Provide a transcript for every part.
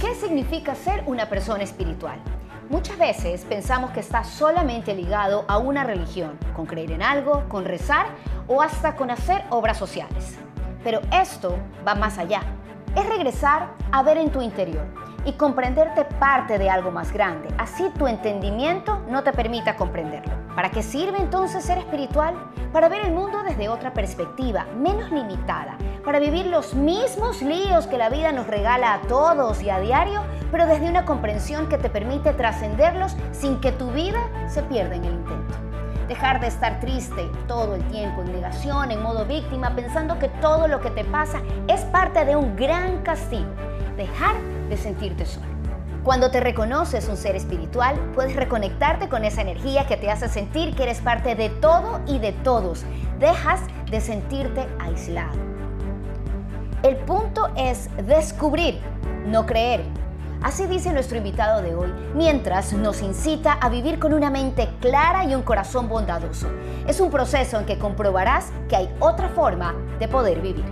¿Qué significa ser una persona espiritual? Muchas veces pensamos que está solamente ligado a una religión, con creer en algo, con rezar o hasta con hacer obras sociales. Pero esto va más allá. Es regresar a ver en tu interior y comprenderte parte de algo más grande. Así tu entendimiento no te permita comprenderlo. ¿Para qué sirve entonces ser espiritual? Para ver el mundo desde otra perspectiva, menos limitada, para vivir los mismos líos que la vida nos regala a todos y a diario, pero desde una comprensión que te permite trascenderlos sin que tu vida se pierda en el intento. Dejar de estar triste todo el tiempo, en negación, en modo víctima, pensando que todo lo que te pasa es parte de un gran castigo. Dejar de sentirte solo. Cuando te reconoces un ser espiritual, puedes reconectarte con esa energía que te hace sentir que eres parte de todo y de todos. Dejas de sentirte aislado. El punto es descubrir, no creer. Así dice nuestro invitado de hoy, mientras nos incita a vivir con una mente clara y un corazón bondadoso. Es un proceso en que comprobarás que hay otra forma de poder vivir.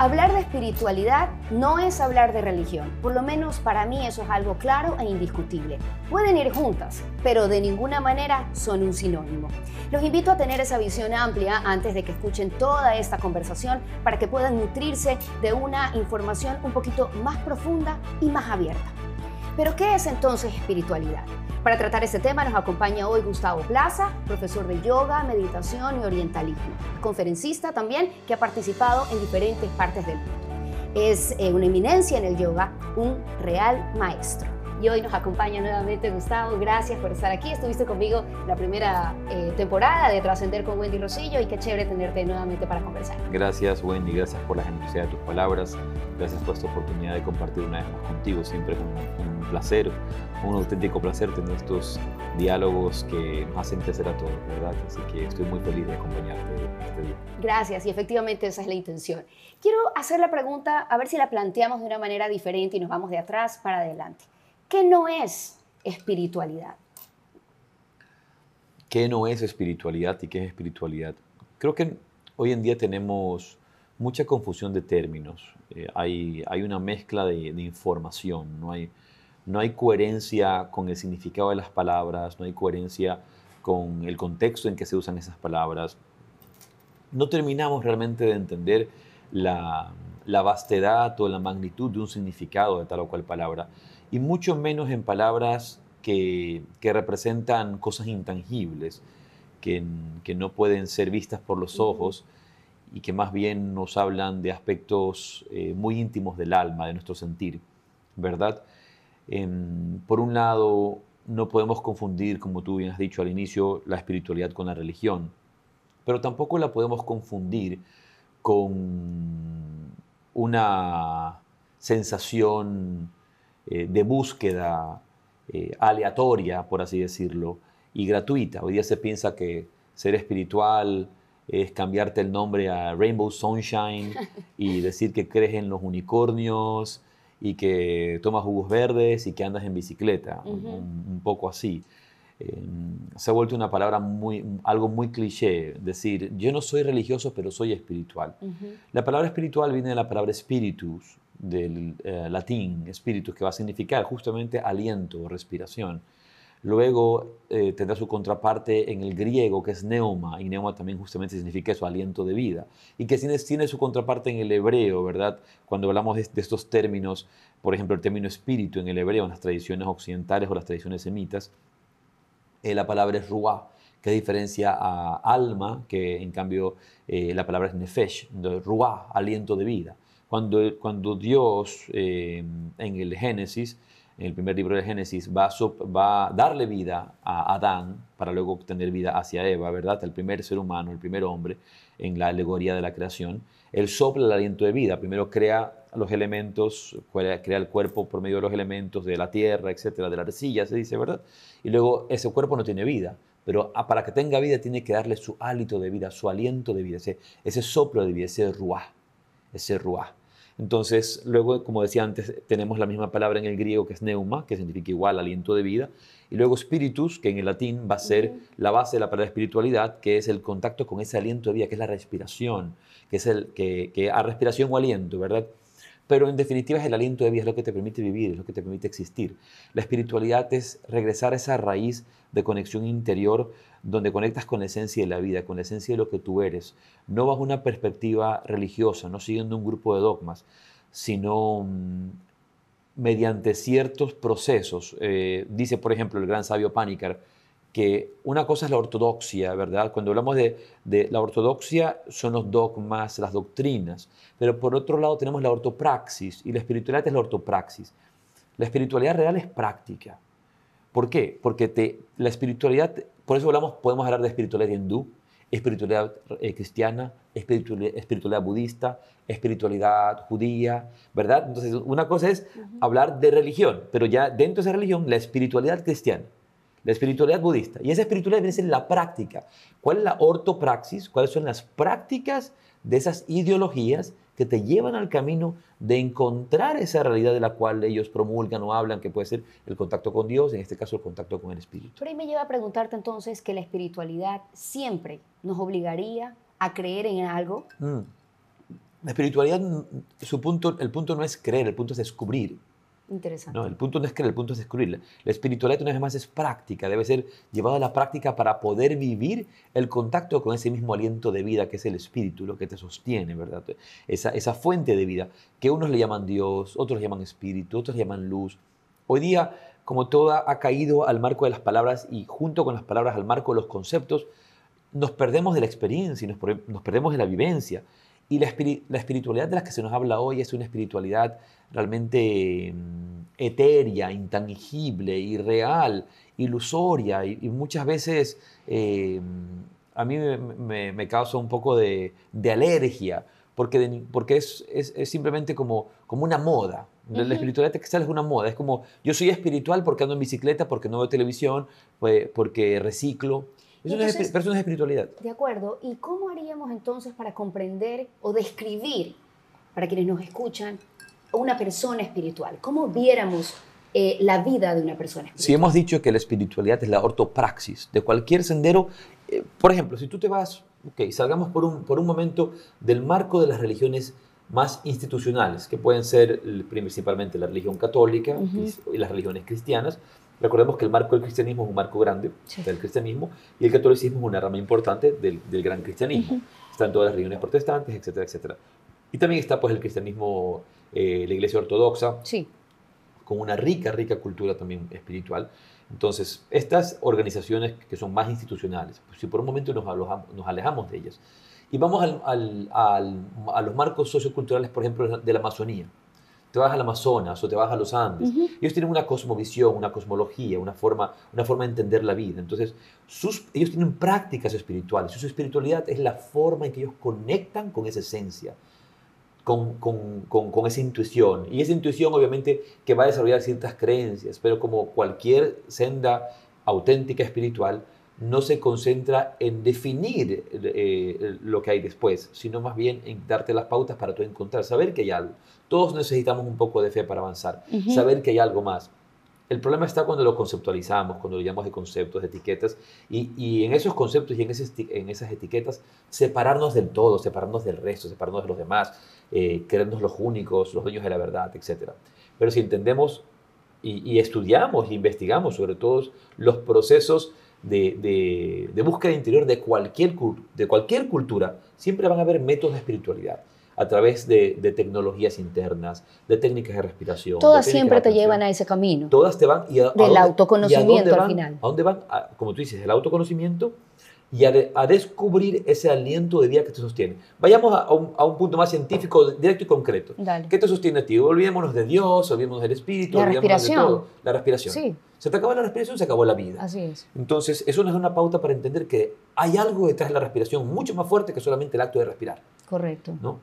Hablar de espiritualidad no es hablar de religión, por lo menos para mí eso es algo claro e indiscutible. Pueden ir juntas, pero de ninguna manera son un sinónimo. Los invito a tener esa visión amplia antes de que escuchen toda esta conversación para que puedan nutrirse de una información un poquito más profunda y más abierta. Pero ¿qué es entonces espiritualidad? Para tratar este tema nos acompaña hoy Gustavo Plaza, profesor de yoga, meditación y orientalismo, conferencista también que ha participado en diferentes partes del mundo. Es eh, una eminencia en el yoga, un real maestro. Y hoy nos acompaña nuevamente Gustavo. Gracias por estar aquí. Estuviste conmigo la primera eh, temporada de Trascender con Wendy Rosillo y qué chévere tenerte nuevamente para conversar. Gracias Wendy, gracias por la generosidad de tus palabras. Gracias por esta oportunidad de compartir una vez más contigo. Siempre es un, un placer, un auténtico placer tener estos diálogos que nos hacen crecer a todos, ¿verdad? Así que estoy muy feliz de acompañarte este día. Gracias y efectivamente esa es la intención. Quiero hacer la pregunta, a ver si la planteamos de una manera diferente y nos vamos de atrás para adelante. ¿Qué no es espiritualidad? ¿Qué no es espiritualidad y qué es espiritualidad? Creo que hoy en día tenemos mucha confusión de términos. Eh, hay, hay, una mezcla de, de, información, no hay, no hay coherencia con el significado de las palabras, no hay coherencia con el contexto en que se usan esas palabras. No terminamos realmente de entender la, la vastedad o la magnitud de un significado de tal o cual palabra y mucho menos en palabras que, que representan cosas intangibles, que, que, no pueden ser vistas por los ojos y que más bien nos hablan de aspectos eh, muy íntimos del alma, de nuestro sentir, ¿verdad? Eh, por un lado, no podemos confundir, como tú bien has dicho al inicio, la espiritualidad con la religión, pero tampoco la podemos confundir con una sensación eh, de búsqueda eh, aleatoria, por así decirlo, y gratuita. Hoy día se piensa que ser espiritual es cambiarte el nombre a Rainbow Sunshine y decir que crees en los unicornios y que tomas jugos verdes y que andas en bicicleta, un, un, poco así. Eh, se ha vuelto una palabra muy, algo muy cliché, decir, yo no soy religioso, pero soy espiritual. Uh -huh. La palabra espiritual viene de la palabra spiritus, del eh, latín, espíritus, que va a significar justamente aliento o respiración. Luego eh, tendrá su contraparte en el griego, que es neuma, y neuma también justamente significa eso, aliento de vida. Y que tiene, tiene su contraparte en el hebreo, ¿verdad? Cuando hablamos de, de, estos términos, por ejemplo, el término espíritu en el hebreo, en las tradiciones occidentales o las tradiciones semitas, eh, la palabra es ruah, que diferencia a alma, que en cambio eh, la palabra es nefesh, ruah, aliento de vida. Cuando, cuando Dios eh, en el Génesis, en el primer libro de Génesis, va a, va a, darle vida a Adán para luego obtener vida hacia Eva, ¿verdad? El primer ser humano, el primer hombre en la alegoría de la creación. Él sopla el aliento de vida. Primero crea los elementos, crea el cuerpo por medio de los elementos de la tierra, etcétera, de la arcilla, se dice, ¿verdad? Y luego ese cuerpo no tiene vida, pero para que tenga vida tiene que darle su hálito de vida, su aliento de vida, ese, ese soplo de vida, ese ruah, ese ruah. Entonces, luego, como decía antes, tenemos la misma palabra en el griego que es neuma, que significa igual, aliento de vida. Y luego spiritus, que en el latín va a ser la base de la palabra espiritualidad, que es el contacto con ese aliento de vida, que es la respiración, que es el que, que a respiración o aliento, ¿verdad? Pero en definitiva es el aliento de vida, es lo que te permite vivir, es lo que te permite existir. La espiritualidad es regresar a esa raíz de conexión interior donde conectas con la esencia de la vida, con la esencia de lo que tú eres, no bajo una perspectiva religiosa, no siguiendo un grupo de dogmas, sino mm, mediante ciertos procesos. Eh, dice, por ejemplo, el gran sabio Panikar, que una cosa es la ortodoxia, ¿verdad? Cuando hablamos de, de, la ortodoxia son los dogmas, las doctrinas, pero por otro lado tenemos la ortopraxis y la espiritualidad es la ortopraxis. La espiritualidad real es práctica. ¿Por qué? Porque te, la espiritualidad, por eso hablamos, podemos hablar de espiritualidad hindú, espiritualidad eh, cristiana, espiritualidad, espiritualidad, budista, espiritualidad judía, ¿verdad? Entonces, una cosa es hablar de religión, pero ya dentro de esa religión, la espiritualidad cristiana la espiritualidad budista. Y esa espiritualidad viene a ser la práctica. ¿Cuál es la ortopraxis? ¿Cuáles son las prácticas de esas ideologías que te llevan al camino de encontrar esa realidad de la cual ellos promulgan o hablan, que puede ser el contacto con Dios, en este caso el contacto con el Espíritu? Pero ahí me lleva a preguntarte entonces que la espiritualidad siempre nos obligaría a creer en algo. Mm. La espiritualidad, su punto, el punto no es creer, el punto es descubrir. Interesante. No, el punto no es creer, el punto es descubrirla. La espiritualidad una vez más es práctica, debe ser llevada a la práctica para poder vivir el contacto con ese mismo aliento de vida que es el espíritu, lo que te sostiene, ¿verdad? Esa, esa fuente de vida, que unos le llaman Dios, otros llaman espíritu, otros llaman luz. Hoy día, como toda ha caído al marco de las palabras y junto con las palabras al marco de los conceptos, nos perdemos de la experiencia y nos, nos perdemos de la vivencia. Y la, la espiritualidad de la que se nos habla hoy es una espiritualidad realmente mm, etérea, intangible, irreal, ilusoria y, muchas veces eh, a mí me, causa un poco de, alergia porque, porque es, simplemente como, como una moda. La espiritualidad textual es una moda. Es como, yo soy espiritual porque ando en bicicleta, porque no veo televisión, pues, porque reciclo. Eso no es, pero eso no es espiritualidad. De acuerdo. ¿Y cómo haríamos entonces para comprender o describir, para quienes nos escuchan, una persona espiritual? ¿Cómo viéramos eh, la vida de una persona espiritual? Si hemos dicho que la espiritualidad es la ortopraxis de cualquier sendero, eh, por ejemplo, si tú te vas, ok, salgamos por un, por un momento del marco de las religiones más institucionales, que pueden ser principalmente la religión católica y las religiones cristianas. Recordemos que el marco del cristianismo es un marco grande del cristianismo y el catolicismo es una rama importante del, del gran cristianismo. Están todas las religiones protestantes, etcétera, etcétera. Y también está pues el cristianismo eh, la iglesia ortodoxa, sí. con una rica, rica cultura también espiritual. Entonces, estas organizaciones que son más institucionales, pues si por un momento nos, nos alejamos de ellas y vamos al, al, a los marcos socioculturales, por ejemplo, de la Amazonía, te vas al Amazonas o te vas a los Andes, ellos tienen una cosmovisión, una cosmología, una forma, una forma de entender la vida. Entonces, sus, ellos tienen prácticas espirituales. Su espiritualidad es la forma en que ellos conectan con esa esencia con, con, con, esa intuición. Y esa intuición obviamente que va a desarrollar ciertas creencias, pero como cualquier senda auténtica espiritual, no se concentra en definir eh, lo que hay después, sino más bien en darte las pautas para tú encontrar, saber que hay algo. Todos necesitamos un poco de fe para avanzar, saber que hay algo más. El problema está cuando lo conceptualizamos, cuando lo llamamos de conceptos, de etiquetas, y, y en esos conceptos y en, en, esas etiquetas separarnos del todo, separarnos del resto, separarnos de los demás, eh, creernos los únicos, los dueños de la verdad, etc. Pero si entendemos y, estudiamos e investigamos sobre todos los procesos de, de, de, búsqueda interior de cualquier, de cualquier cultura, siempre van a haber métodos de espiritualidad a través de, de, tecnologías internas, de técnicas de respiración. Todas siempre te llevan a ese camino. Todas te van. Y Del autoconocimiento al final. ¿A dónde van? como tú dices, el autoconocimiento y a, descubrir ese aliento de vida que te sostiene. Vayamos a, un, a un, punto más científico, directo y concreto. ¿Qué te sostiene a ti? Olvidémonos de Dios, olvidémonos del Espíritu, la respiración. de todo. La respiración. Sí. Se te acabó la respiración, se acabó la vida. Así es. Entonces, eso nos da una pauta para entender que hay algo detrás de la respiración mucho más fuerte que solamente el acto de respirar. Correcto. ¿no?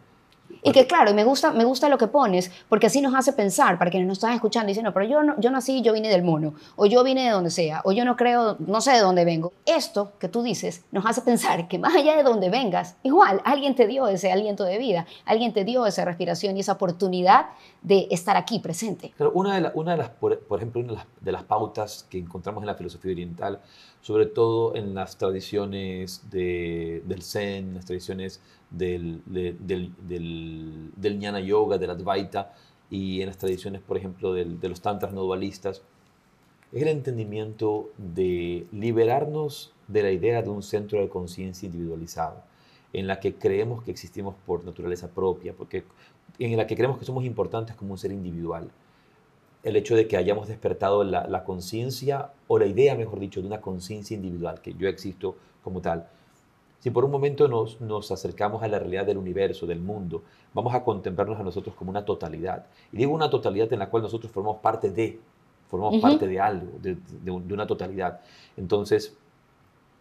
Y que claro, me gusta, me gusta lo que pones, porque así nos hace pensar, para quienes nos están escuchando, dicen, no, pero yo, no, yo nací, yo vine del mono, o yo vine de donde sea, o yo no creo, no sé de dónde vengo. Esto que tú dices nos hace pensar que más allá de donde vengas, igual alguien te dio ese aliento de vida, alguien te dio esa respiración y esa oportunidad de estar aquí presente. Pero una de, una de las, por, ejemplo, una de las, de las pautas que encontramos en la filosofía oriental, sobre todo en las tradiciones de, del Zen, las tradiciones del, del, del, del, Jnana Yoga, del Advaita y en las tradiciones, por ejemplo, de los tantras no dualistas, es el entendimiento de liberarnos de la idea de un centro de conciencia individualizado, en la que creemos que existimos por naturaleza propia, porque en la que creemos que somos importantes como un ser individual. El hecho de que hayamos despertado la, la conciencia, o la idea, mejor dicho, de una conciencia individual, que yo existo como tal, si por un momento nos, nos, acercamos a la realidad del universo, del mundo, vamos a contemplarnos a nosotros como una totalidad. Y digo una totalidad en la cual nosotros formamos parte de, formamos parte de algo, de, de, una totalidad. Entonces,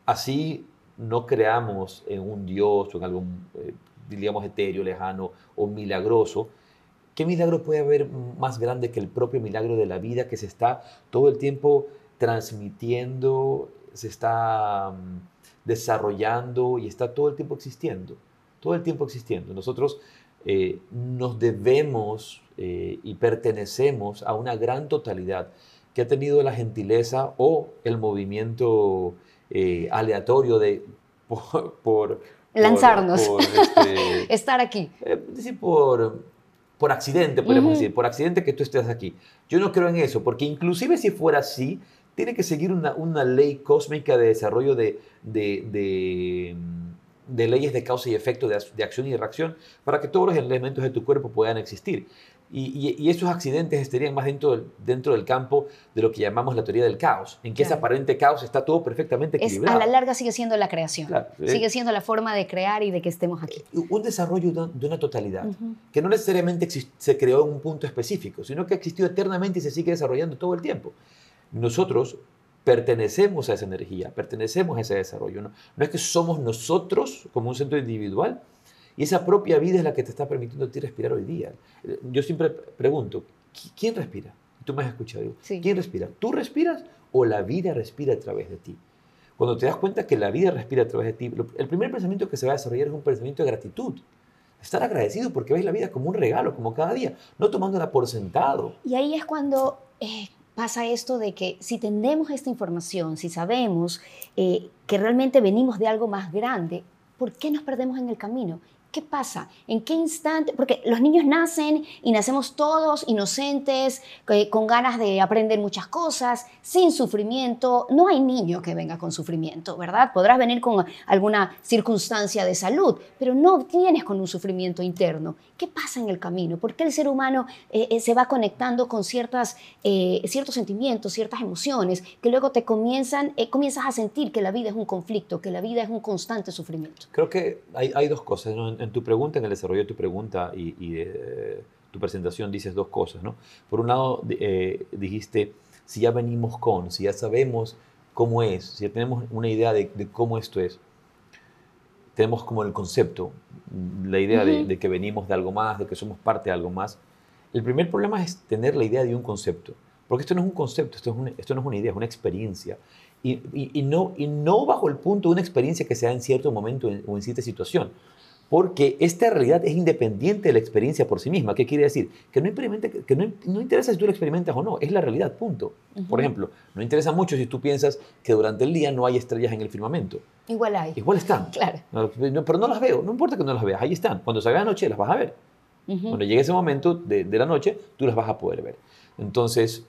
así no creamos en un Dios o en algo, eh, diríamos, etéreo, lejano o milagroso. ¿Qué milagro puede haber más grande que el propio milagro de la vida que se está todo el tiempo transmitiendo, se está desarrollando y está todo el tiempo existiendo, todo el tiempo existiendo. Nosotros eh, nos debemos eh, y pertenecemos a una gran totalidad que ha tenido la gentileza o el movimiento eh, aleatorio de por, lanzarnos, este, estar aquí. decir, por, por accidente, podemos decir, por accidente que tú estés aquí. Yo no creo en eso, porque inclusive si fuera así, tiene que seguir una, una ley cósmica de desarrollo de, de, de, leyes de causa y efecto, de, acción y reacción, para que todos los elementos de tu cuerpo puedan existir. Y, y, esos accidentes estarían más dentro del, dentro del campo de lo que llamamos la teoría del caos, en que ese aparente caos está todo perfectamente equilibrado. a la larga sigue siendo la creación, eh. sigue siendo la forma de crear y de que estemos aquí. Un desarrollo de una totalidad, que no necesariamente se creó en un punto específico, sino que existió eternamente y se sigue desarrollando todo el tiempo nosotros pertenecemos a esa energía, pertenecemos a ese desarrollo. No, no es que somos nosotros como un centro individual y esa propia vida es la que te está permitiendo a ti respirar hoy día. Yo siempre pregunto, ¿quién respira? Tú me has escuchado. ¿Quién respira? ¿Tú respiras o la vida respira a través de ti? Cuando te das cuenta que la vida respira a través de ti, el primer pensamiento que se va a desarrollar es un pensamiento de gratitud. Estar agradecido porque ves la vida como un regalo, como cada día, no tomándola por sentado. Y ahí es cuando eh, pasa esto de que si tenemos esta información, si sabemos eh, que realmente venimos de algo más grande, ¿por qué nos perdemos en el camino? ¿Qué pasa? ¿En qué instante? Porque los niños nacen y nacemos todos inocentes, eh, con ganas de aprender muchas cosas, sin sufrimiento. No hay niño que venga con sufrimiento, ¿verdad? Podrás venir con alguna circunstancia de salud, pero no tienes con un sufrimiento interno. ¿Qué pasa en el camino? ¿Por qué el ser humano eh, eh, se va conectando con ciertas, ciertos sentimientos, ciertas emociones, que luego te comienzan, comienzas a sentir que la vida es un conflicto, que la vida es un constante sufrimiento? Creo que hay, hay dos cosas. ¿no? En tu pregunta, en el desarrollo de tu pregunta y, de tu presentación, dices dos cosas, ¿no? Por un lado, eh, dijiste, si ya venimos con, si ya sabemos cómo es, si ya tenemos una idea de, cómo esto es, tenemos como el concepto, la idea de, que venimos de algo más, de que somos parte de algo más. El primer problema es tener la idea de un concepto, porque esto no es un concepto, esto, es esto no es una idea, es una experiencia. Y, y, no, y no bajo el punto de una experiencia que se da en cierto momento o en cierta situación, porque esta realidad es independiente de la experiencia por sí misma. ¿Qué quiere decir? Que no, que no, interesa si tú la experimentas o no, es la realidad, punto. Por ejemplo, no interesa mucho si tú piensas que durante el día no hay estrellas en el firmamento. Igual hay. Igual están. Claro. pero no las veo, no importa que no las veas, ahí están. Cuando salga la noche las vas a ver. Cuando llegue ese momento de, de la noche, tú las vas a poder ver. Entonces,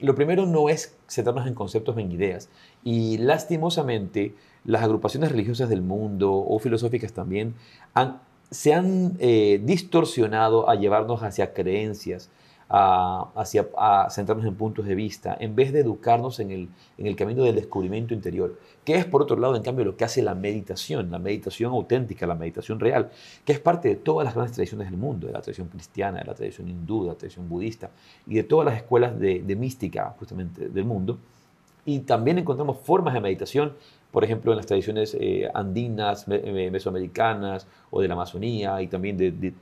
lo primero no es centrarnos en conceptos, en ideas. Y lastimosamente, las agrupaciones religiosas del mundo o filosóficas también se han eh, distorsionado a llevarnos hacia creencias, a, hacia, a centrarnos en puntos de vista, en vez de educarnos en el, en el camino del descubrimiento interior, que es por otro lado, en cambio, lo que hace la meditación, la meditación auténtica, la meditación real, que es parte de todas las grandes tradiciones del mundo, de la tradición cristiana, de la tradición hindú, de la tradición budista y de todas las escuelas de, de mística justamente del mundo. Y también encontramos formas de meditación, por ejemplo, en las tradiciones eh, andinas, mesoamericanas o de la Amazonía y también de,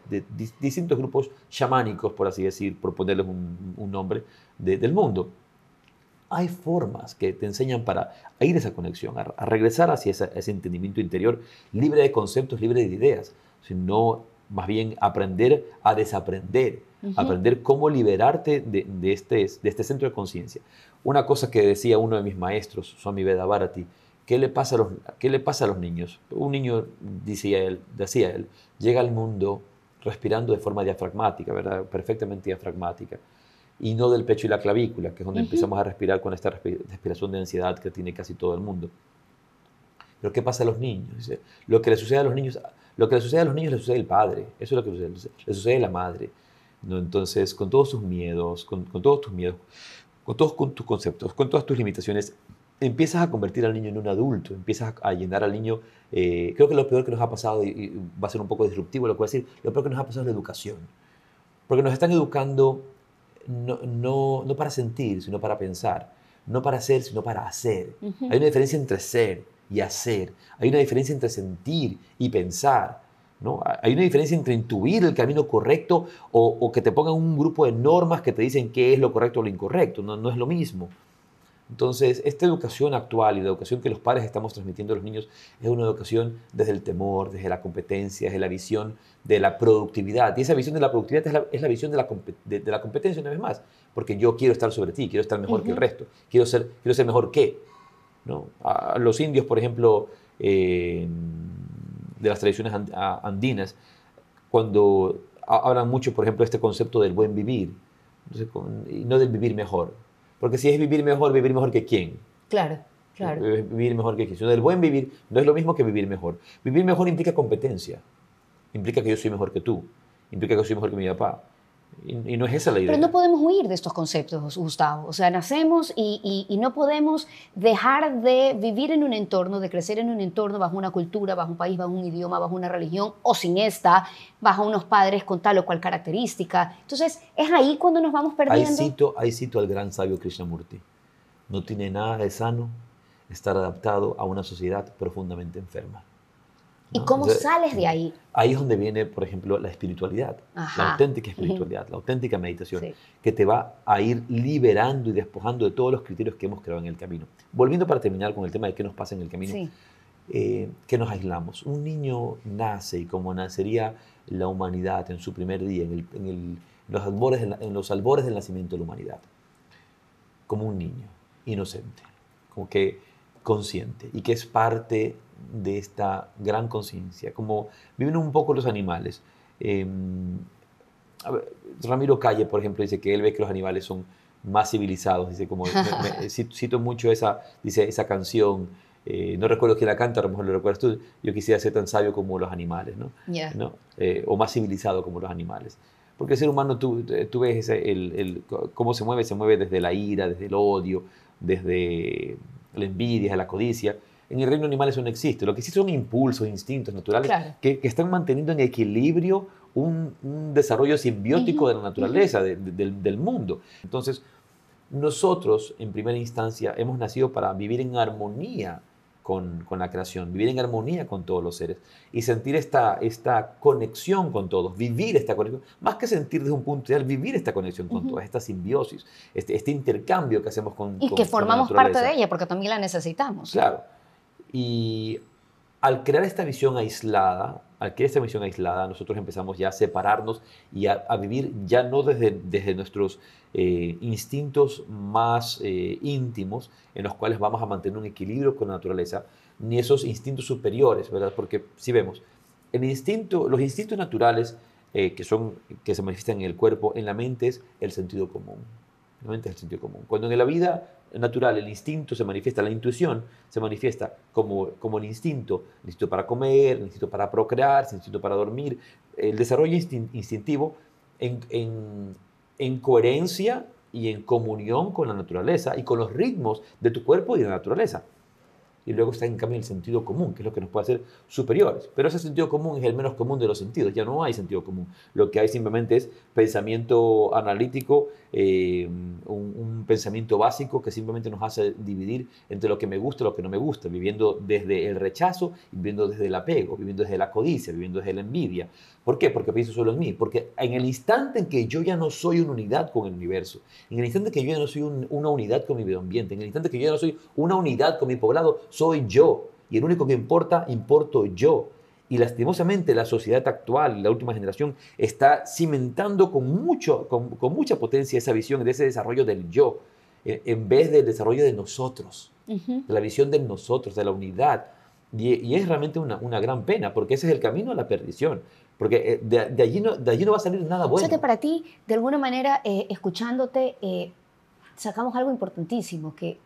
distintos grupos chamánicos, por así decir, por ponerles un, nombre, del mundo. Hay formas que te enseñan para ir a esa conexión, a, regresar hacia ese entendimiento interior libre de conceptos, libre de ideas, sino más bien aprender a desaprender, aprender cómo liberarte de, este, de este centro de conciencia. Una cosa que decía uno de mis maestros, Swami Veda Bharati, ¿qué le pasa a los, qué le pasa a los niños? Un niño, decía él, decía él, llega al mundo respirando de forma diafragmática, ¿verdad? perfectamente diafragmática, y no del pecho y la clavícula, que es donde empezamos a respirar con esta respiración de ansiedad que tiene casi todo el mundo. Pero ¿qué pasa a los niños? lo que le sucede a los niños, lo que le sucede a los niños le sucede al padre, eso es lo que le sucede, le sucede a la madre. ¿no? Entonces, con todos sus miedos, con, todos tus miedos, con todos tus conceptos, con todas tus limitaciones, empiezas a convertir al niño en un adulto, empiezas a llenar al niño, eh, creo que lo peor que nos ha pasado, y, va a ser un poco disruptivo lo que voy a decir, lo peor que nos ha pasado es la educación. Porque nos están educando no, no, no para sentir, sino para pensar, no para ser, sino para hacer. Hay una diferencia entre ser y hacer. Hay una diferencia entre sentir y pensar. ¿no? Hay una diferencia entre intuir el camino correcto o, que te pongan un grupo de normas que te dicen qué es lo correcto o lo incorrecto. No, no es lo mismo. Entonces, esta educación actual y la educación que los padres estamos transmitiendo a los niños es una educación desde el temor, desde la competencia, desde la visión de la productividad. Y esa visión de la productividad es la, visión de la, de, la, competencia una vez más, porque yo quiero estar sobre ti, quiero estar mejor que el resto, quiero ser, quiero ser mejor que. ¿no? A los indios, por ejemplo, de las tradiciones andinas, cuando hablan mucho, por ejemplo, de este concepto del buen vivir, y no del vivir mejor. Porque si es vivir mejor, vivir mejor que quién. Claro, claro. Vivir mejor que quién. Del buen vivir no es lo mismo que vivir mejor. Vivir mejor implica competencia. Implica que yo soy mejor que tú. Implica que yo soy mejor que mi papá. Y, no es esa la idea. Pero no podemos huir de estos conceptos, Gustavo. O sea, nacemos y, y, no podemos dejar de vivir en un entorno, de crecer en un entorno bajo una cultura, bajo un país, bajo un idioma, bajo una religión, o sin esta, bajo unos padres con tal o cual característica. Entonces, es ahí cuando nos vamos perdiendo. Ahí cito, ahí cito al gran sabio Krishnamurti. No tiene nada de sano estar adaptado a una sociedad profundamente enferma. ¿Y cómo sales de ahí? Ahí es donde viene, por ejemplo, la espiritualidad, la auténtica espiritualidad, la auténtica meditación, que te va a ir liberando y despojando de todos los criterios que hemos creado en el camino. Volviendo para terminar con el tema de qué nos pasa en el camino, eh, que nos aislamos. Un niño nace y como nacería la humanidad en su primer día, en, los, albores, en los albores del nacimiento de la humanidad, como un niño, inocente, como que consciente y que es parte de esta gran conciencia, como viven un poco los animales. Em, Ramiro Calle, por ejemplo, dice que él ve que los animales son más civilizados, dice como, cito mucho esa, dice, esa canción, eh, no recuerdo quién la canta, a lo mejor lo recuerdas tú, yo quisiera ser tan sabio como los animales, ¿no? ¿No? Eh, o más civilizado como los animales. Porque el ser humano, tú, tú ves el, el, cómo se mueve, se mueve desde la ira, desde el odio, desde la envidia, la codicia, en el reino animal eso no existe. Lo que existe son impulsos, instintos naturales que, están manteniendo en equilibrio un, desarrollo simbiótico de la naturaleza, del, mundo. Entonces, nosotros, en primera instancia, hemos nacido para vivir en armonía con, la creación, vivir en armonía con todos los seres y sentir esta, esta conexión con todos, vivir esta conexión, más que sentir desde un punto ideal, vivir esta conexión con todos, esta simbiosis, este, este, intercambio que hacemos con Y que formamos parte de ella, porque también la necesitamos. Claro. Y al crear esta visión aislada, al crear esta visión aislada, nosotros empezamos ya a separarnos y a, vivir ya no desde, desde nuestros eh, instintos más eh, íntimos, en los cuales vamos a mantener un equilibrio con la naturaleza, ni esos instintos superiores, ¿verdad? Porque si vemos, el instinto, los instintos naturales eh, que, son, que se manifiestan en el cuerpo, en la mente, es el sentido común. La mente es el sentido común. Cuando en la vida natural, el instinto se manifiesta, la intuición se manifiesta como, como el instinto, el instinto para comer, el instinto para procrear, el instinto para dormir, el desarrollo instintivo en, en, coherencia y en comunión con la naturaleza y con los ritmos de tu cuerpo y de la naturaleza. y luego está en cambio el sentido común, que es lo que nos puede hacer superiores. Pero ese sentido común es el menos común de los sentidos, ya no hay sentido común. Lo que hay simplemente es pensamiento analítico, eh, un, pensamiento básico que simplemente nos hace dividir entre lo que me gusta y lo que no me gusta, viviendo desde el rechazo, viviendo desde el apego, viviendo desde la codicia, viviendo desde la envidia. ¿Por qué? Porque pienso solo en mí. Porque en el instante en que yo ya no soy una unidad con el universo, en el instante en que yo ya no soy una unidad con mi medio ambiente, en el instante en que yo ya no soy una unidad con mi poblado, soy yo. Y el único que importa, importo yo. Y lastimosamente la sociedad actual, la última generación, está cimentando con, mucho, con, mucha potencia esa visión de ese desarrollo del yo, eh, en vez del desarrollo de nosotros, de la visión de nosotros, de la unidad. Y, es realmente una, una, gran pena, porque ese es el camino a la perdición. Porque eh, de, allí no, de allí no va a salir nada bueno. O sea que para ti, de alguna manera, eh, escuchándote, sacamos algo importantísimo, que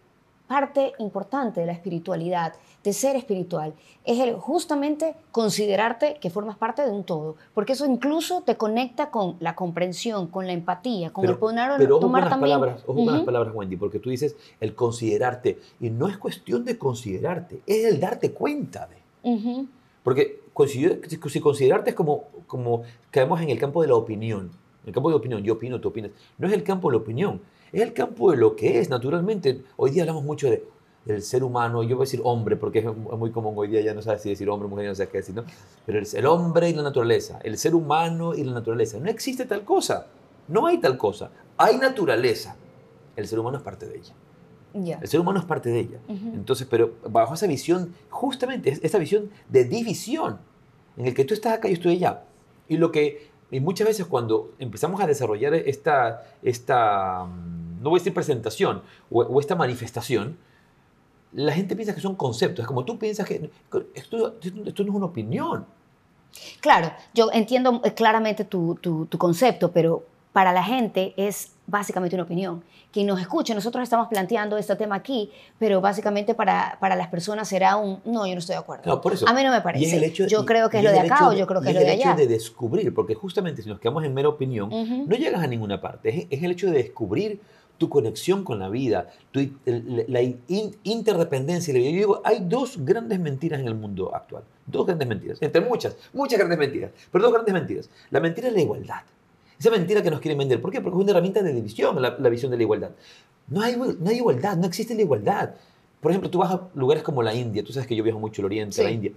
parte importante de la espiritualidad, de ser espiritual, es el justamente considerarte que formas parte de un todo, porque eso incluso te conecta con la comprensión, con la empatía, con el poner pero tomar también. Palabras, ojo con las palabras, Wendy, porque tú dices el considerarte, y no es cuestión de considerarte, es el darte cuenta de. Porque si considerarte es como, como caemos en el campo de la opinión, en el campo de opinión, yo opino, tú opinas, no es el campo de la opinión, es el campo de lo que es, naturalmente. Hoy día hablamos mucho de, del ser humano, yo voy a decir hombre, porque es muy común hoy día, ya no sabes si decir hombre, mujer, no sé qué decir, ¿no? Pero es el hombre y la naturaleza, el ser humano y la naturaleza. No existe tal cosa, no hay tal cosa. Hay naturaleza, el ser humano es parte de ella. El ser humano es parte de ella. Entonces, pero bajo esa visión, justamente esa visión de división, en el que tú estás acá y yo estoy allá. Y lo que y muchas veces cuando empezamos a desarrollar esta, esta mm, no voy a decir presentación, o, esta manifestación, la gente piensa que son conceptos. Es como tú piensas que esto, esto no es una opinión. Claro, yo entiendo eh, claramente tu, tu, tu concepto, pero para la gente es básicamente una opinión. Quien nos escuche, nosotros estamos planteando este tema aquí, pero básicamente para, para las personas será un, no, yo no estoy de acuerdo. No, por eso. A mí no me parece. yo creo que es lo de acá o yo creo que es lo de allá. Es el hecho de descubrir, porque justamente si nos quedamos en mera opinión, no llegas a ninguna parte. Es, el hecho de descubrir tu conexión con la vida, tu, la interdependencia. Yo digo, hay dos grandes mentiras en el mundo actual. Dos grandes mentiras. Entre muchas, muchas grandes mentiras. Pero dos grandes mentiras. La mentira es la igualdad. Esa mentira que nos quieren vender. ¿Por qué? Porque es una herramienta de división la, visión de la igualdad. No hay, no hay igualdad, no existe la igualdad. Por ejemplo, tú vas a lugares como la India, tú sabes que yo viajo mucho al Oriente, a la India.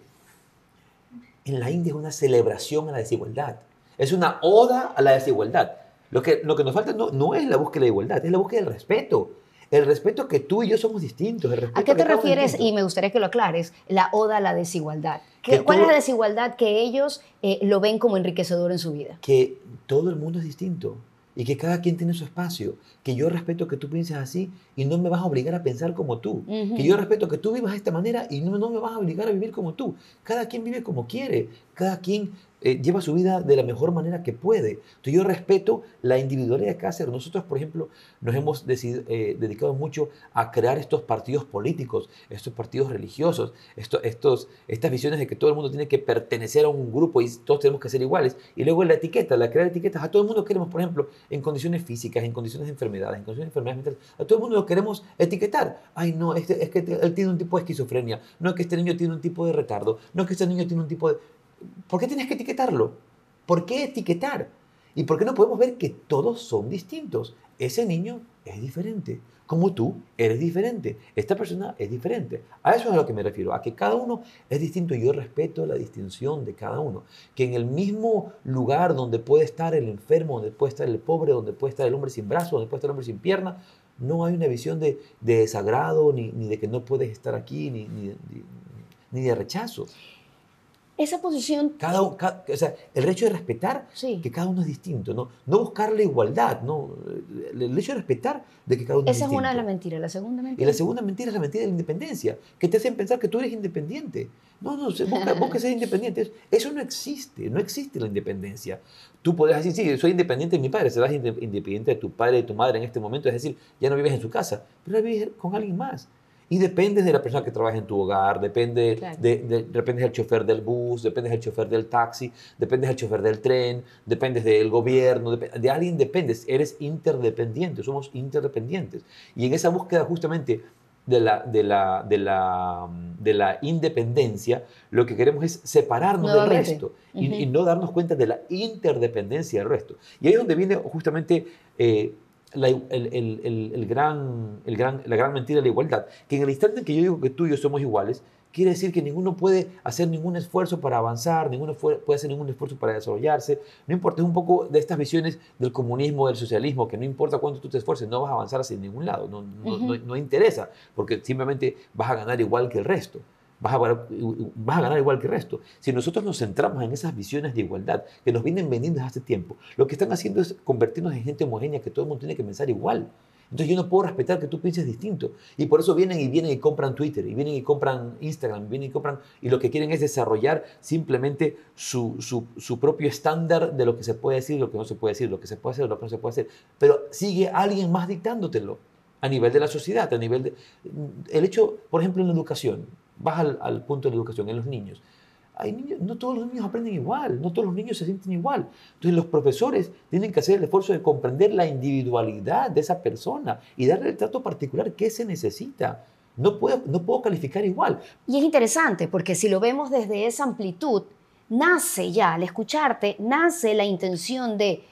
En la India es una celebración a la desigualdad. Es una oda a la desigualdad. Lo que, lo que nos falta no, no es la búsqueda de igualdad, es la búsqueda del respeto. El respeto que tú y yo somos distintos. ¿A qué te refieres? Y me gustaría que lo aclares, la oda a la desigualdad. ¿Cuál es la desigualdad que ellos eh, lo ven como enriquecedor en su vida? Que todo el mundo es distinto y que cada quien tiene su espacio, que yo respeto que tú pienses así y no me vas a obligar a pensar como tú, que yo respeto que tú vivas de esta manera y no, no me vas a obligar a vivir como tú. Cada quien vive como quiere, cada quien eh, lleva su vida de la mejor manera que puede. Entonces yo respeto la individualidad de cada Nosotros, por ejemplo, nos hemos eh, dedicado mucho a crear estos partidos políticos, estos partidos religiosos, estos, estas visiones de que todo el mundo tiene que pertenecer a un grupo y todos tenemos que ser iguales. Y luego la etiqueta, la crear etiquetas. A todo el mundo queremos, por ejemplo, en condiciones físicas, en condiciones de enfermedades, en condiciones de enfermedades mentales, a todo el mundo lo queremos etiquetar. Ay, no, este, es que él tiene un tipo de esquizofrenia, no es que este niño tiene un tipo de retardo, no es que este niño tiene un tipo de ¿Por qué tienes que etiquetarlo? ¿Por qué etiquetar? ¿Y por qué no podemos ver que todos son distintos? Ese niño es diferente, como tú eres diferente, esta persona es diferente. A eso es a lo que me refiero, a que cada uno es distinto y yo respeto la distinción de cada uno. Que en el mismo lugar donde puede estar el enfermo, donde puede estar el pobre, donde puede estar el hombre sin brazo, donde puede estar el hombre sin pierna, no hay una visión de, desagrado, ni, de que no puedes estar aquí, ni, ni de rechazo esa posición... Cada, o sea, el hecho de respetar que cada uno es distinto, ¿no? no buscar la igualdad, ¿no? el hecho de respetar de que cada uno es distinto. Esa es una de las mentiras. La segunda mentira. Y la segunda mentira es la mentira de la independencia, que te hacen pensar que tú eres independiente. No, no, vos, que seas independiente. Eso no existe, no existe la independencia. Tú podrás decir, sí, soy independiente de mi padre, serás independiente de tu padre y de tu madre en este momento, es decir, ya no vives en su casa, pero vives con alguien más. Y dependes de la persona que trabaja en tu hogar, depende de, dependes del chofer del bus, dependes del chofer del taxi, dependes del chofer del tren, dependes del gobierno, de alguien dependes, eres interdependiente, somos interdependientes. Y en esa búsqueda justamente de la, de la, de la, de la independencia, lo que queremos es separarnos del resto y, no darnos cuenta de la interdependencia del resto. Y ahí es donde viene justamente eh, la, el, gran, el gran, la gran mentira de la igualdad, que en el instante en que yo digo que tú y yo somos iguales, quiere decir que ninguno puede hacer ningún esfuerzo para avanzar, ninguno puede hacer ningún esfuerzo para desarrollarse. No importa, es un poco de estas visiones del comunismo, del socialismo, que no importa cuánto tú te esfuerces, no vas a avanzar hacia ningún lado, no, no, no, interesa, porque simplemente vas a ganar igual que el resto. Vas a, vas a, ganar igual que el resto. Si nosotros nos centramos en esas visiones de igualdad que nos vienen vendiendo desde hace tiempo, lo que están haciendo es convertirnos en gente homogénea que todo el mundo tiene que pensar igual. Entonces yo no puedo respetar que tú pienses distinto. Y por eso vienen y vienen y compran Twitter, y vienen y compran Instagram, vienen y compran, y lo que quieren es desarrollar simplemente su, su, propio estándar de lo que se puede decir lo que no se puede decir, lo que se puede hacer lo que no se puede hacer. Pero sigue alguien más dictándotelo a nivel de la sociedad, a nivel de... El hecho, por ejemplo, en la educación, vas al, punto de la educación, en los niños no todos los niños aprenden igual, no todos los niños se sienten igual. Entonces los profesores tienen que hacer el esfuerzo de comprender la individualidad de esa persona y darle el trato particular que se necesita. No puedo, no puedo calificar igual. Y es interesante porque si lo vemos desde esa amplitud, nace ya, al escucharte, nace la intención de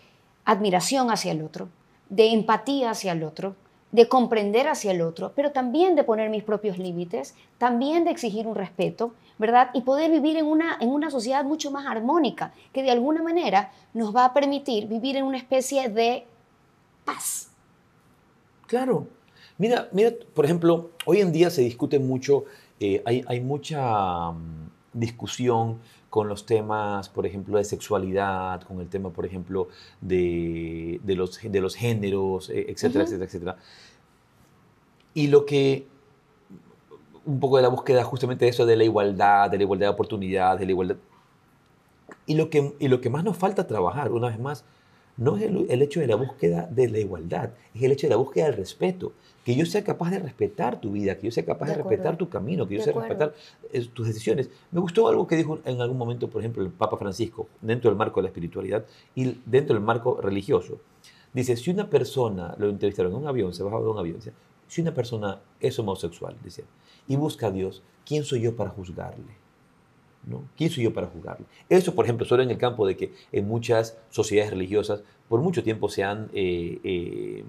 admiración hacia el otro, de empatía hacia el otro, de comprender hacia el otro, pero también de poner mis propios límites, también de exigir un respeto, ¿verdad? Y poder vivir en una, en una sociedad mucho más armónica, que de alguna manera nos va a permitir vivir en una especie de paz. Claro. Mira, mira, por ejemplo, hoy en día se discute mucho, eh, hay, hay, mucha mm, discusión con los temas, por ejemplo, de sexualidad, con el tema, por ejemplo, de, de los, de los géneros, eh, etcétera, etcétera, etcétera. Y lo que un poco de la búsqueda justamente de eso de la igualdad, de la igualdad de oportunidades, de la igualdad. Y lo que, y lo que más nos falta trabajar, una vez más, no es el, hecho de la búsqueda de la igualdad, es el hecho de la búsqueda del respeto. Que yo sea capaz de respetar tu vida, que yo sea capaz de, respetar tu camino, que yo sea capaz de respetar eh, tus decisiones. Me gustó algo que dijo en algún momento, por ejemplo, el Papa Francisco, dentro del marco de la espiritualidad y dentro del marco religioso. Dice, si una persona, lo entrevistaron en un avión, se bajaba de un avión, si una persona es homosexual, dice, y busca a Dios, ¿quién soy yo para juzgarle? ¿No? ¿Quién soy yo para juzgarle? Eso, por ejemplo, solo en el campo de que en muchas sociedades religiosas por mucho tiempo se han eh, eh,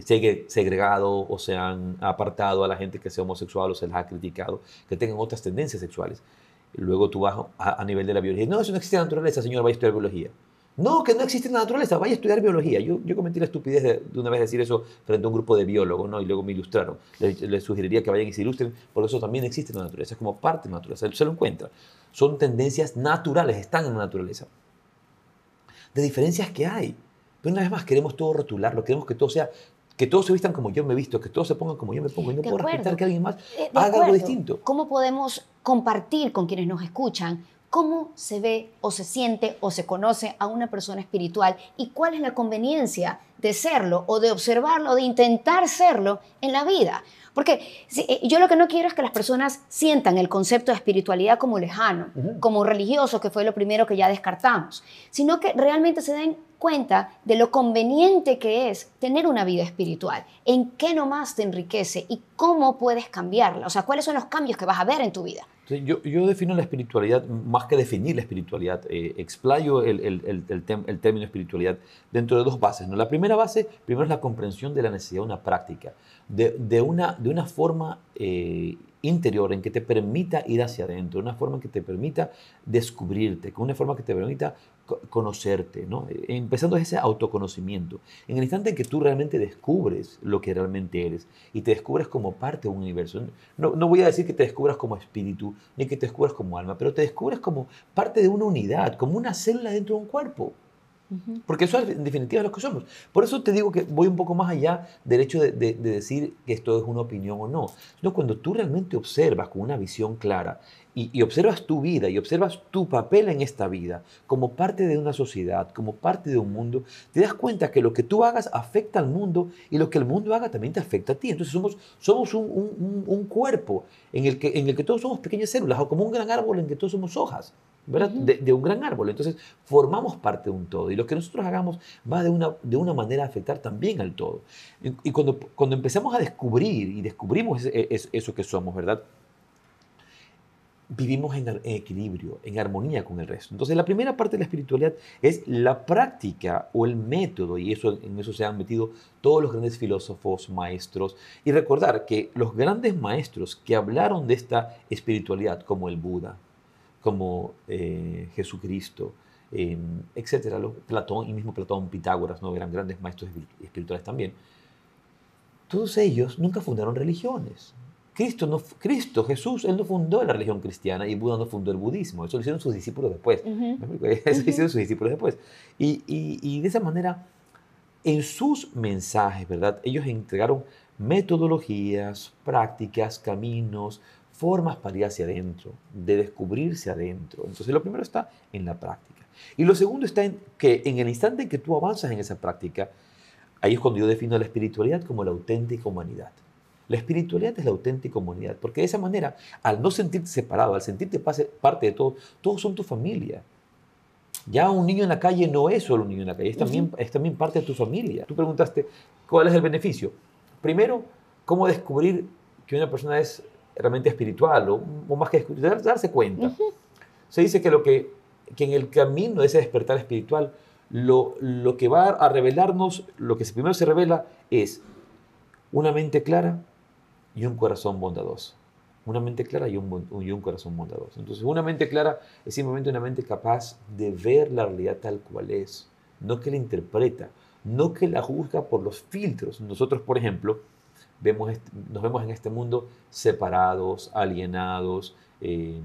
segregado o se han apartado a la gente que sea homosexual o se les ha criticado, que tengan otras tendencias sexuales. Luego tú vas a, nivel de la biología. No, eso no existe en la naturaleza, señor, va a estudiar biología. No, que no existe en la naturaleza, vaya a estudiar biología. Yo, yo cometí la estupidez de, una vez decir eso frente a un grupo de biólogos, ¿no? Y luego me ilustraron. Les, sugeriría que vayan y se ilustren, porque eso también existe en la naturaleza, es como parte de la naturaleza, se lo encuentra. Son tendencias naturales, están en la naturaleza. De diferencias que hay. Pero una vez más, queremos todo rotularlo, queremos que todo sea que todos se vistan como yo me he visto, que todos se pongan como yo me pongo y no puedo respetar que alguien más eh, haga algo distinto. ¿Cómo podemos compartir con quienes nos escuchan cómo se ve o se siente o se conoce a una persona espiritual y cuál es la conveniencia de serlo o de observarlo o de intentar serlo en la vida. Porque eh, yo lo que no quiero es que las personas sientan el concepto de espiritualidad como lejano, como religioso, que fue lo primero que ya descartamos, sino que realmente se den cuenta de lo conveniente que es tener una vida espiritual, en qué nomás te enriquece y cómo puedes cambiarla, o sea, cuáles son los cambios que vas a ver en tu vida. Yo, defino la espiritualidad, más que definir la espiritualidad, eh, explayo el, término espiritualidad dentro de dos bases. ¿no? La primera base, primero es la comprensión de la necesidad de una práctica, de, de una, de una forma eh, interior en que te permita ir hacia adentro, una forma que te permita descubrirte, una forma que te permita conocerte, ¿no? empezando ese autoconocimiento. En el instante en que tú realmente descubres lo que realmente eres y te descubres como parte de un universo, no, no voy a decir que te descubras como espíritu ni que te descubras como alma, pero te descubres como parte de una unidad, como una célula dentro de un cuerpo. Porque eso es en definitiva lo que somos. Por eso te digo que voy un poco más allá del hecho de, decir que esto es una opinión o no. No, cuando tú realmente observas con una visión clara y, observas tu vida y observas tu papel en esta vida como parte de una sociedad, como parte de un mundo, te das cuenta que lo que tú hagas afecta al mundo y lo que el mundo haga también te afecta a ti. Entonces somos, somos un, un cuerpo en el, que, en el que todos somos pequeñas células o como un gran árbol en el que todos somos hojas. ¿Verdad? de, un gran árbol. Entonces, formamos parte de un todo. Y lo que nosotros hagamos va de una, de una manera a afectar también al todo. Y, cuando, cuando empezamos a descubrir y descubrimos eso que somos, ¿verdad? vivimos en, equilibrio, en armonía con el resto. Entonces, la primera parte de la espiritualidad es la práctica o el método, y eso, en eso se han metido todos los grandes filósofos, maestros, y recordar que los grandes maestros que hablaron de esta espiritualidad, como el Buda, como eh, Jesucristo, eh, etcétera, Platón y mismo Platón, Pitágoras, ¿no? eran grandes maestros espirituales también. Todos ellos nunca fundaron religiones. Cristo, no, Cristo, Jesús, él no fundó la religión cristiana y Buda no fundó el budismo. Eso lo hicieron sus discípulos después. Eso lo hicieron sus discípulos después. Y, y, de esa manera, en sus mensajes, ¿verdad? Ellos entregaron metodologías, prácticas, caminos, formas para ir hacia adentro, de descubrirse adentro. Entonces, lo primero está en la práctica. Y lo segundo está en que en el instante en que tú avanzas en esa práctica, ahí es cuando yo defino la espiritualidad como la auténtica humanidad. La espiritualidad es la auténtica humanidad, porque de esa manera, al no sentirte separado, al sentirte parte de todo, todos son tu familia. Ya un niño en la calle no es solo un niño en la calle, es también, es también parte de tu familia. Tú preguntaste, ¿cuál es el beneficio? Primero, ¿cómo descubrir que una persona es realmente espiritual o, más que darse cuenta? Se dice que, lo que, que en el camino de ese despertar espiritual, lo, lo que va a revelarnos, lo que primero se revela es una mente clara, y un corazón bondadoso. Una mente clara y un, y un corazón bondadoso. Entonces, una mente clara es simplemente una mente capaz de ver la realidad tal cual es, no que la interpreta, no que la juzga por los filtros. Nosotros, por ejemplo, vemos nos vemos en este mundo separados, alienados, em,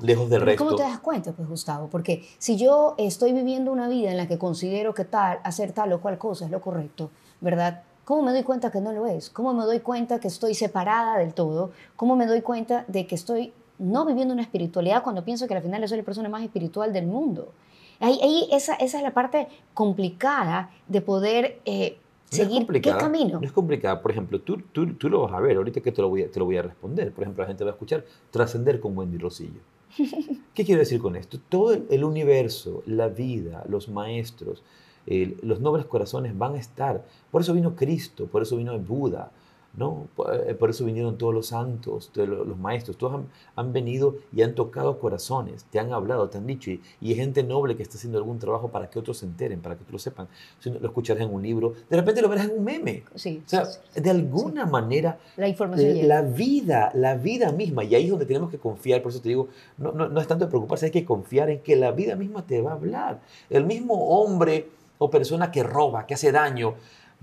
lejos del resto. ¿Cómo te das cuenta, pues, Gustavo? Porque si yo estoy viviendo una vida en la que considero que tal, hacer tal o cual cosa es lo correcto, ¿verdad? ¿Cómo me doy cuenta que no lo es? ¿Cómo me doy cuenta que estoy separada del todo? ¿Cómo me doy cuenta de que estoy no viviendo una espiritualidad cuando pienso que al final soy la persona más espiritual del mundo? Ahí, esa, esa, es la parte complicada de poder eh, seguir. ¿Qué camino? No es complicada. Por ejemplo, tú, tú, tú, lo vas a ver, ahorita que te lo, voy a, te lo voy a responder. Por ejemplo, la gente va a escuchar trascender con Wendy Rosillo. ¿Qué quiero decir con esto? Todo el universo, la vida, los maestros, los nobles corazones van a estar. Por eso vino Cristo, por eso vino el Buda, ¿no? Eh, por eso vinieron todos los santos, los maestros, todos han, venido y han tocado corazones, te han hablado, te han dicho, y, y, gente noble que está haciendo algún trabajo para que otros se enteren, para que otros lo sepan. Si lo escucharás en un libro, de repente lo verás en un meme. Sí, o sea, de alguna manera, la, información la vida, la vida misma, y ahí es donde tenemos que confiar, por eso te digo, no, no, no es tanto de preocuparse, hay que confiar en que la vida misma te va a hablar. El mismo hombre o persona que roba, que hace daño,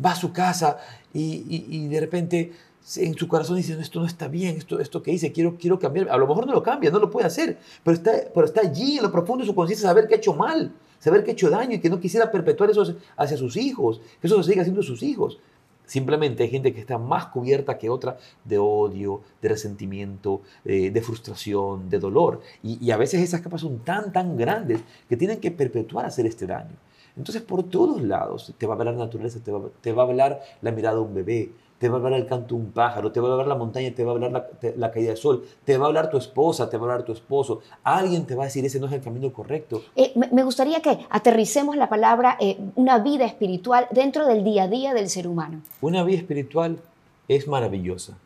va a su casa y, de repente en su corazón dice, esto no está bien, esto, esto que hice, quiero, quiero cambiar. A lo mejor no lo cambia, no lo puede hacer, pero está, pero está allí en lo profundo de su conciencia saber que ha hecho mal, saber que ha hecho daño y que no quisiera perpetuar eso hacia sus hijos, que eso se siga haciendo sus hijos. Simplemente hay gente que está más cubierta que otra de odio, de resentimiento, eh, de frustración, de dolor. Y, y, a veces esas capas son tan, tan grandes que tienen que perpetuar hacer este daño. Entonces por todos lados te va a hablar la naturaleza, te va, te va, a hablar la mirada de un bebé, te va a hablar el canto de un pájaro, te va a hablar la montaña, te va a hablar la, caída del sol, te va a hablar tu esposa, te va a hablar tu esposo. Alguien te va a decir, ese no es el camino correcto. Eh, me, gustaría que aterricemos la palabra eh, una vida espiritual dentro del día a día del ser humano. Una vida espiritual es maravillosa.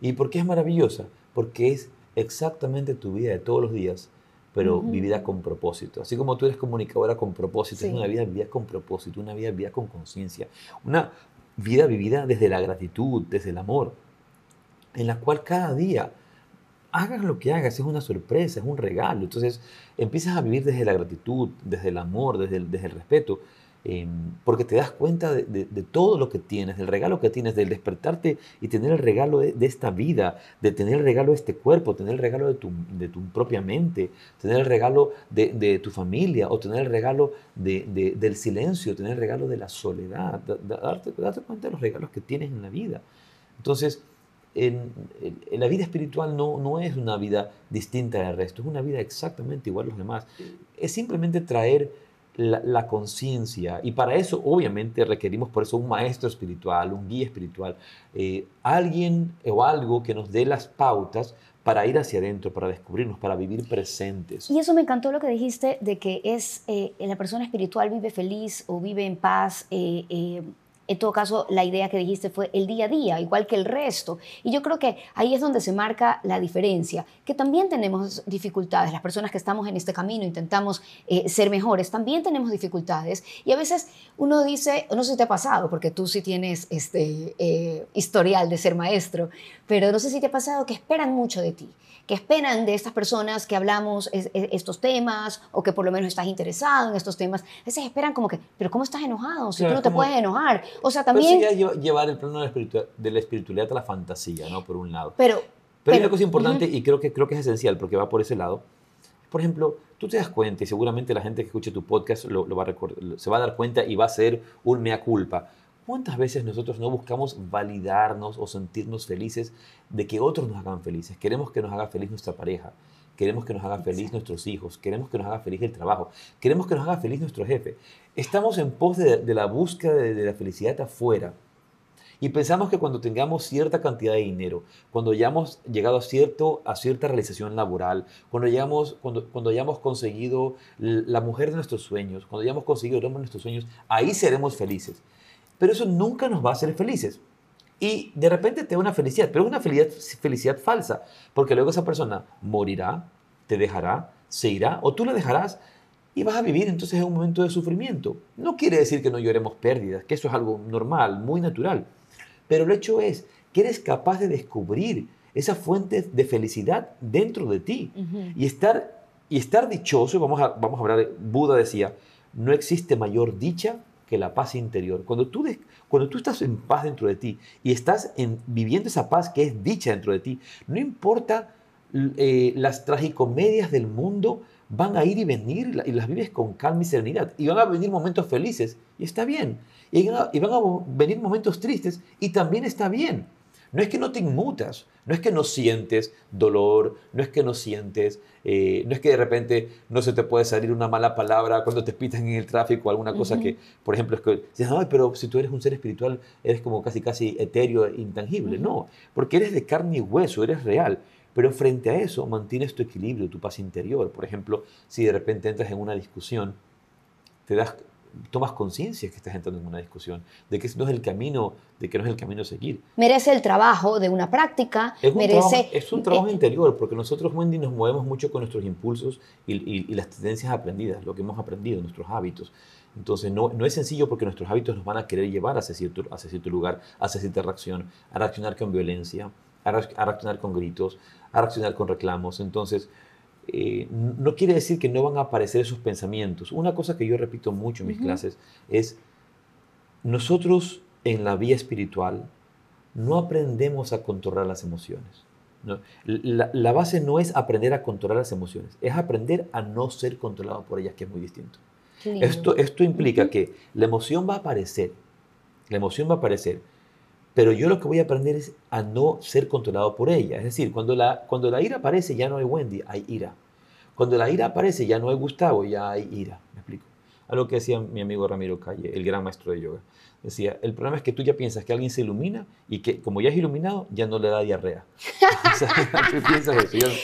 ¿Y por qué es maravillosa? Porque es exactamente tu vida de todos los días pero vivida con propósito. Así como tú eres comunicadora con propósito, es una vida vivida con propósito, una vida vivida con conciencia, una vida vivida desde la gratitud, desde el amor, en la cual cada día hagas lo que hagas, es una sorpresa, es un regalo. Entonces empiezas a vivir desde la gratitud, desde el amor, desde desde el respeto, Em, porque te das cuenta de, todo lo que tienes, del regalo que tienes, del despertarte y tener el regalo de, esta vida, de tener el regalo de este cuerpo, tener el regalo de tu, propia mente, tener el regalo de, tu familia o tener el regalo del silencio, tener el regalo de la soledad, darte, cuenta de los regalos que tienes en la vida. Entonces, en, la vida espiritual no, no es una vida distinta del resto, es una vida exactamente igual a los demás. Es simplemente traer la, conciencia. Y para eso, obviamente, requerimos por eso un maestro espiritual, un guía espiritual, eh, alguien o algo que nos dé las pautas para ir hacia adentro, para descubrirnos, para vivir presentes. Y eso me encantó lo que dijiste de que es eh, la persona espiritual vive feliz o vive en paz. Eh, en todo caso, la idea que dijiste fue el día a día, igual que el resto. Y yo creo que ahí es donde se marca la diferencia, que también tenemos dificultades. Las personas que estamos en este camino intentamos eh, ser mejores, también tenemos dificultades. Y a veces uno dice, no sé si te ha pasado, porque tú sí tienes este eh, historial de ser maestro, pero no sé si te ha pasado que esperan mucho de ti que esperan de estas personas que hablamos estos temas o que por lo menos estás interesado en estos temas. A veces esperan como que, pero ¿cómo estás enojado? Si tú no te puedes enojar. O sea, también... Pero llevar el plano de la, espiritualidad a la fantasía, ¿no? Por un lado. Pero... Pero, hay una cosa importante y creo que, creo que es esencial porque va por ese lado. Por ejemplo, tú te das cuenta y seguramente la gente que escuche tu podcast lo, va a se va a dar cuenta y va a ser un mea culpa. ¿Cuántas veces nosotros no buscamos validarnos o sentirnos felices de que otros nos hagan felices? Queremos que nos haga feliz nuestra pareja, queremos que nos haga feliz nuestros hijos, queremos que nos haga feliz el trabajo, queremos que nos haga feliz nuestro jefe. Estamos en pos de, la búsqueda de, la felicidad afuera. Y pensamos que cuando tengamos cierta cantidad de dinero, cuando hayamos llegado a, cierto, a cierta realización laboral, cuando hayamos, cuando, cuando hayamos conseguido la mujer de nuestros sueños, cuando hayamos conseguido el hombre de nuestros sueños, ahí seremos felices. Pero eso nunca nos va a hacer felices. Y de repente te da una felicidad, pero es una felicidad, felicidad falsa, porque luego esa persona morirá, te dejará, se irá, o tú la dejarás y vas a vivir entonces en un momento de sufrimiento. No quiere decir que no lloremos pérdidas, que eso es algo normal, muy natural. Pero el hecho es que eres capaz de descubrir esa fuente de felicidad dentro de ti y, estar, y estar dichoso, vamos a, vamos a hablar, Buda decía, no existe mayor dicha que la paz interior. Cuando tú, cuando tú estás en paz dentro de ti y estás en, viviendo esa paz que es dicha dentro de ti, no importa eh, las tragicomedias del mundo, van a ir y venir y las vives con calma y serenidad. Y van a venir momentos felices y está bien. y van a venir momentos tristes y también está bien. No es que no te inmutas, no es que no sientes dolor, no es que no sientes, eh, no es que de repente no se te puede salir una mala palabra cuando te pitan en el tráfico, alguna cosa que, por ejemplo, es que dices, ay, pero si tú eres un ser espiritual, eres como casi, casi etéreo, e intangible. No, porque eres de carne y hueso, eres real. Pero frente a eso mantienes tu equilibrio, tu paz interior. Por ejemplo, si de repente entras en una discusión, te das tomas conciencia que estás entrando en una discusión, de que no es el camino, de que no es el camino a seguir. Merece el trabajo de una práctica, es un merece... Trabajo, es un trabajo interior, porque nosotros, Wendy, nos movemos mucho con nuestros impulsos y, las tendencias aprendidas, lo que hemos aprendido, nuestros hábitos. Entonces, no, no, es sencillo porque nuestros hábitos nos van a querer llevar hacia cierto, hacia cierto lugar, hacia cierta reacción, a reaccionar con violencia, a reaccionar con gritos, a reaccionar con reclamos. Entonces, eh, no quiere decir que no van a aparecer esos pensamientos. Una cosa que yo repito mucho en mis clases es, nosotros en la vía espiritual no aprendemos a controlar las emociones. La, base no es aprender a controlar las emociones, es aprender a no ser controlado por ellas, que es muy distinto. Esto, esto implica que la emoción va a aparecer, la emoción va a aparecer, pero yo lo que voy a aprender es a no ser controlado por ella. Es decir, cuando la, cuando la ira aparece ya no hay Wendy, hay ira. Cuando la ira aparece ya no hay Gustavo, ya hay ira. ¿Me explico? A lo que decía mi amigo Ramiro Calle, el gran maestro de yoga. Decía, el problema es que tú ya piensas que alguien se ilumina y que como ya es iluminado, ya no le da diarrea.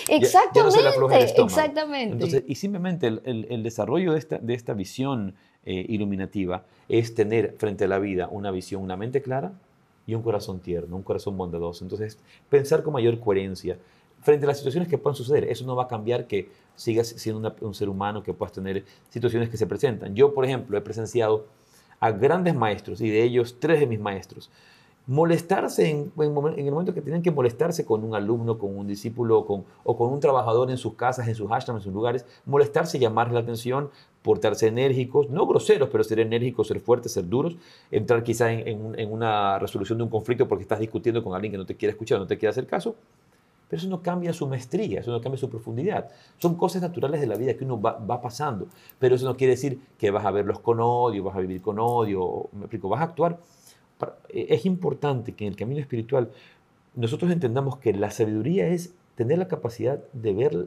exactamente, exactamente. Entonces, y simplemente el, el, desarrollo de esta, de esta visión eh, iluminativa es tener frente a la vida una visión, una mente clara, y un corazón tierno, un corazón bondadoso. Entonces, pensar con mayor coherencia frente a las situaciones que puedan suceder. Eso no va a cambiar que sigas siendo un ser humano, que puedas tener situaciones que se presentan. Yo, por ejemplo, he presenciado a grandes maestros, y de ellos tres de mis maestros, molestarse en, el momento que tienen que molestarse con un alumno, con un discípulo con, o con un trabajador en sus casas, en sus ashrams, en sus lugares, molestarse, llamarle la atención, portarse enérgicos, no groseros, pero ser enérgicos, ser fuertes, ser duros, entrar quizá en, en, una resolución de un conflicto porque estás discutiendo con alguien que no te quiere escuchar, no te quiere hacer caso, pero eso no cambia su maestría, eso no cambia su profundidad. Son cosas naturales de la vida que uno va, va pasando, pero eso no quiere decir que vas a verlos con odio, vas a vivir con odio, me explico, vas a actuar. Eh, es importante que en el camino espiritual nosotros entendamos que la sabiduría es tener la capacidad de ver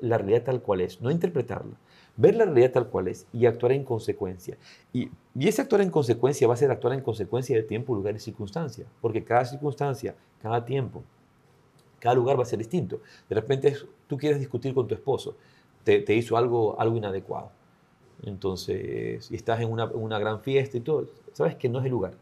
la realidad tal cual es, no interpretarla, ver la realidad tal cual es y actuar en consecuencia. Y, y ese actuar en consecuencia va a ser actuar en consecuencia de tiempo, lugar y circunstancia, porque cada circunstancia, cada tiempo, cada lugar va a ser distinto. De repente tú quieres discutir con tu esposo, te, hizo algo, algo inadecuado. Entonces, y estás en una, una gran fiesta y todo, sabes que no es el lugar,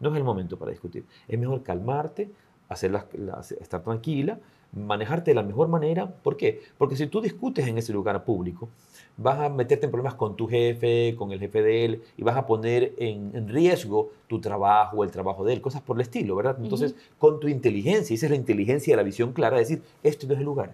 no es el momento para discutir. Es mejor calmarte, hacer las, estar tranquila, manejarte de la mejor manera. ¿Por qué? Porque si tú discutes en ese lugar público, vas a meterte en problemas con tu jefe, con el jefe de él, y vas a poner en, riesgo tu trabajo, el trabajo de él, cosas por el estilo, ¿verdad? Entonces, con tu inteligencia, y esa es la inteligencia de la visión clara, decir, esto no es el lugar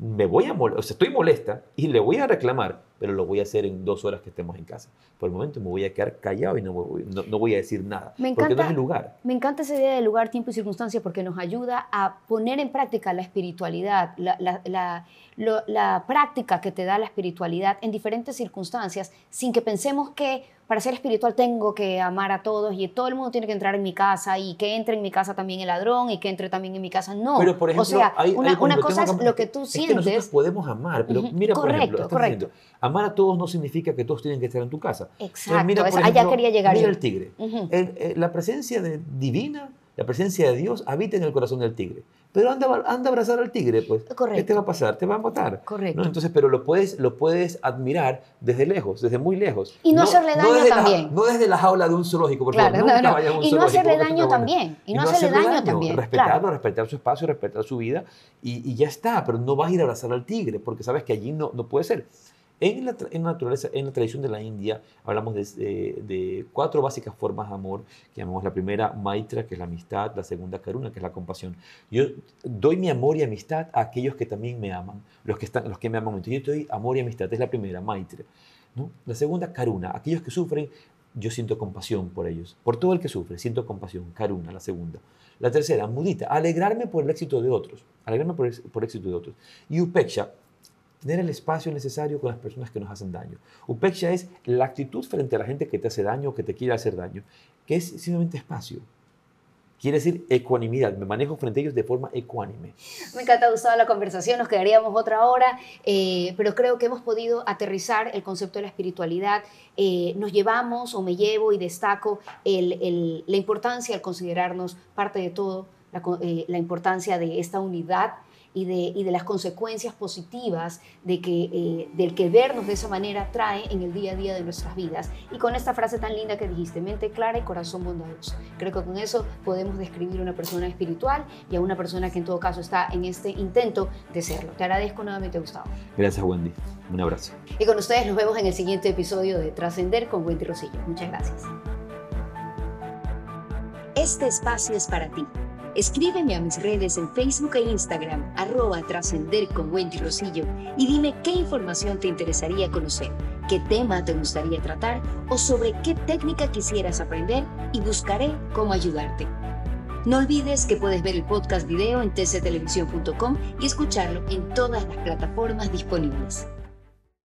me voy a o sea, estoy molesta y le voy a reclamar, pero lo voy a hacer en dos horas que estemos en casa. Por el momento me voy a quedar callado y no voy, no, voy a decir nada. Me encanta, porque no es el lugar. Me encanta esa idea de lugar, tiempo y circunstancia porque nos ayuda a poner en práctica la espiritualidad, la, la, la práctica que te da la espiritualidad en diferentes circunstancias, sin que pensemos que para ser espiritual tengo que amar a todos y todo el mundo tiene que entrar en mi casa y que entre en mi casa también el ladrón y que entre también en mi casa. No. Pero, por ejemplo, o sea, una, cosa es lo que tú sientes. que nosotros podemos amar, pero mira, por ejemplo, correcto. amar a todos no significa que todos tienen que estar en tu casa. Exacto, mira, allá quería llegar mira el tigre. Eh, la presencia de, divina, la presencia de Dios habita en el corazón del tigre. Pero anda, anda a abrazar al tigre, pues. ¿Qué te va a pasar? Te va a matar. Correcto. Entonces, pero lo puedes, lo puedes admirar desde lejos, desde muy lejos. Y no, hacerle daño también. no desde la jaula de un zoológico, por favor. y no hacerle daño también. Y no, hacerle daño, también. Respetarlo, respetar su espacio, respetar su vida. Y, y, ya está. Pero no vas a ir a abrazar al tigre, porque sabes que allí no, no puede ser. En la, en naturaleza, en la tradición de la India, hablamos de, cuatro básicas formas de amor, que llamamos la primera Maitra, que es la amistad, la segunda Karuna, que es la compasión. Yo doy mi amor y amistad a aquellos que también me aman, los que, están, los que me aman. Entonces yo doy amor y amistad, es la primera, Maitra. ¿no? La segunda, Karuna, aquellos que sufren, yo siento compasión por ellos. Por todo el que sufre, siento compasión, Karuna, la segunda. La tercera, Mudita, alegrarme por el éxito de otros, alegrarme por por el éxito de otros. Y Upeksha, tener el espacio necesario con las personas que nos hacen daño. Upeksha es la actitud frente a la gente que te hace daño o que te quiere hacer daño, que es simplemente espacio. Quiere decir ecuanimidad, me manejo frente a ellos de forma ecuánime. Me encanta, Gustavo, la conversación, nos quedaríamos otra hora, eh, pero creo que hemos podido aterrizar el concepto de la espiritualidad. Eh, nos llevamos, o me llevo y destaco la importancia al considerarnos parte de todo, la, eh, la importancia de esta unidad y de, y de las consecuencias positivas de que, eh, del que vernos de esa manera trae en el día a día de nuestras vidas. Y con esta frase tan linda que dijiste, mente clara y corazón bondadoso. Creo que con eso podemos describir a una persona espiritual y a una persona que en todo caso está en este intento de serlo. Te agradezco nuevamente, Gustavo. Gracias, Wendy. Un abrazo. Y con ustedes nos vemos en el siguiente episodio de Trascender con Wendy Rosillo. Muchas gracias. Este espacio es para ti Escríbeme a mis redes en Facebook e Instagram, arroba trascender con Wendy Rosillo, y dime qué información te interesaría conocer, qué tema te gustaría tratar o sobre qué técnica quisieras aprender y buscaré cómo ayudarte. No olvides que puedes ver el podcast video en tctelevisión.com y escucharlo en todas las plataformas disponibles.